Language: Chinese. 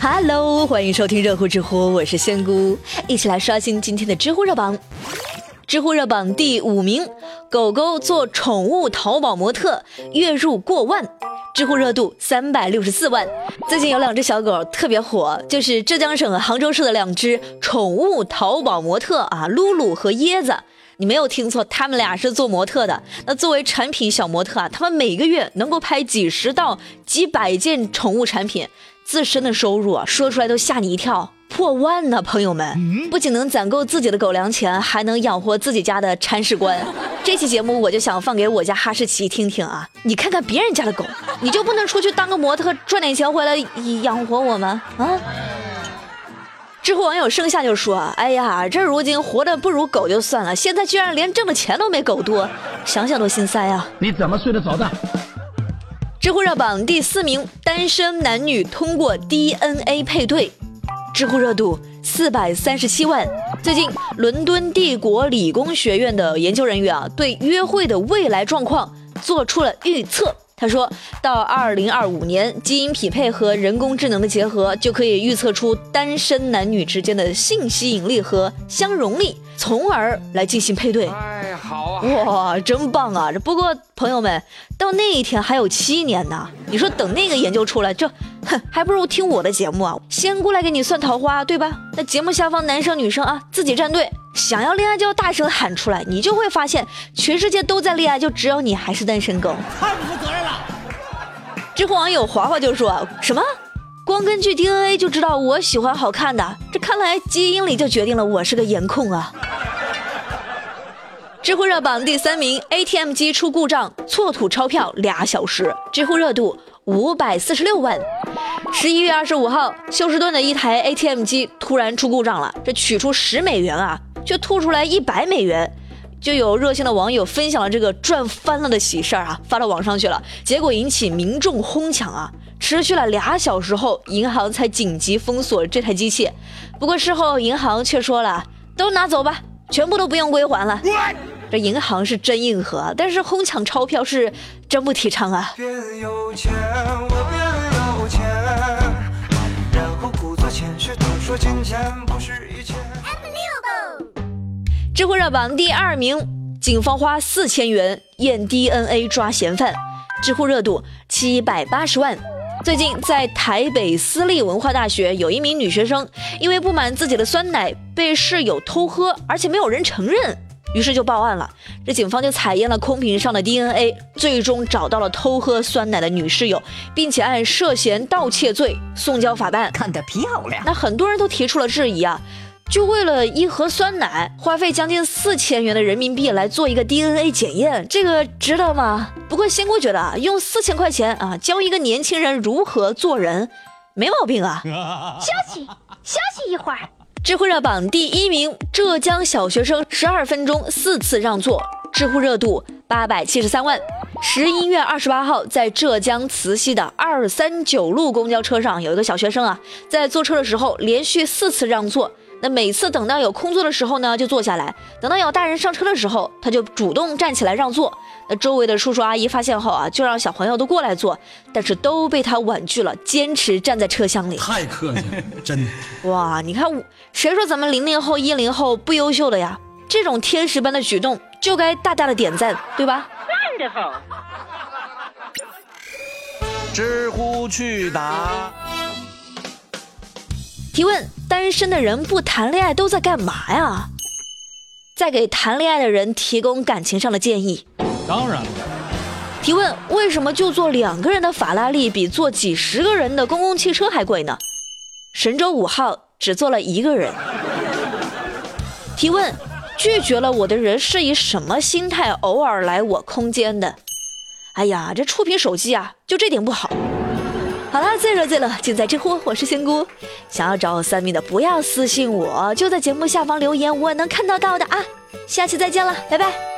Hello，欢迎收听热乎知乎，我是仙姑，一起来刷新今天的知乎热榜。知乎热榜第五名，狗狗做宠物淘宝模特，月入过万，知乎热度三百六十四万。最近有两只小狗特别火，就是浙江省杭州市的两只宠物淘宝模特啊，露露和椰子。你没有听错，他们俩是做模特的。那作为产品小模特啊，他们每个月能够拍几十到几百件宠物产品，自身的收入啊，说出来都吓你一跳。破万呢，朋友们，不仅能攒够自己的狗粮钱，还能养活自己家的铲屎官。这期节目我就想放给我家哈士奇听听啊！你看看别人家的狗，你就不能出去当个模特赚点钱回来养活我们？啊！知乎网友盛夏就说：“哎呀，这如今活得不如狗就算了，现在居然连挣的钱都没狗多，想想都心塞啊！”你怎么睡得着的？知乎热榜第四名，单身男女通过 DNA 配对。知乎热度四百三十七万。最近，伦敦帝国理工学院的研究人员啊，对约会的未来状况做出了预测。他说到二零二五年，基因匹配和人工智能的结合，就可以预测出单身男女之间的性吸引力和相容力，从而来进行配对。哇，真棒啊！这不过朋友们，到那一天还有七年呢。你说等那个研究出来，这哼，还不如听我的节目啊！先过来给你算桃花，对吧？那节目下方男生女生啊，自己站队，想要恋爱就要大声喊出来，你就会发现全世界都在恋爱，就只有你还是单身狗。太不负责任了！知乎网友华华就说：“什么？光根据 DNA 就知道我喜欢好看的？这看来基因里就决定了我是个颜控啊！”知乎热榜第三名，ATM 机出故障，错吐钞票俩小时，知乎热度五百四十六万。十一月二十五号，休斯顿的一台 ATM 机突然出故障了，这取出十美元啊，却吐出来一百美元，就有热心的网友分享了这个赚翻了的喜事儿啊，发到网上去了，结果引起民众哄抢啊，持续了俩小时后，银行才紧急封锁这台机器。不过事后银行却说了，都拿走吧，全部都不用归还了。这银行是真硬核，但是哄抢钞票是真不提倡啊。知乎热榜第二名，警方花四千元验 DNA 抓嫌犯，知乎热度七百八十万。最近在台北私立文化大学，有一名女学生因为不满自己的酸奶被室友偷喝，而且没有人承认。于是就报案了，这警方就采验了空瓶上的 DNA，最终找到了偷喝酸奶的女室友，并且按涉嫌盗窃罪送交法办。看得漂亮。那很多人都提出了质疑啊，就为了一盒酸奶，花费将近四千元的人民币来做一个 DNA 检验，这个值得吗？不过仙姑觉得啊，用四千块钱啊教一个年轻人如何做人，没毛病啊。休息休息一会儿。知乎热榜第一名，浙江小学生十二分钟四次让座，知乎热度八百七十三万。十一月二十八号，在浙江慈溪的二三九路公交车上，有一个小学生啊，在坐车的时候连续四次让座。那每次等到有空座的时候呢，就坐下来；等到有大人上车的时候，他就主动站起来让座。那周围的叔叔阿姨发现后啊，就让小朋友都过来坐，但是都被他婉拒了，坚持站在车厢里。太客气了，真的。哇，你看，谁说咱们零零后、一零后不优秀的呀？这种天使般的举动就该大大的点赞，对吧？Wonderful。知乎去答。提问：单身的人不谈恋爱都在干嘛呀？在给谈恋爱的人提供感情上的建议。当然了。提问：为什么就坐两个人的法拉利比坐几十个人的公共汽车还贵呢？神舟五号只坐了一个人。提问：拒绝了我的人是以什么心态偶尔来我空间的？哎呀，这触屏手机啊，就这点不好。好了，最热最乐尽在知乎，我是仙姑。想要找我算命的，不要私信我，就在节目下方留言，我能看得到的啊。下期再见了，拜拜。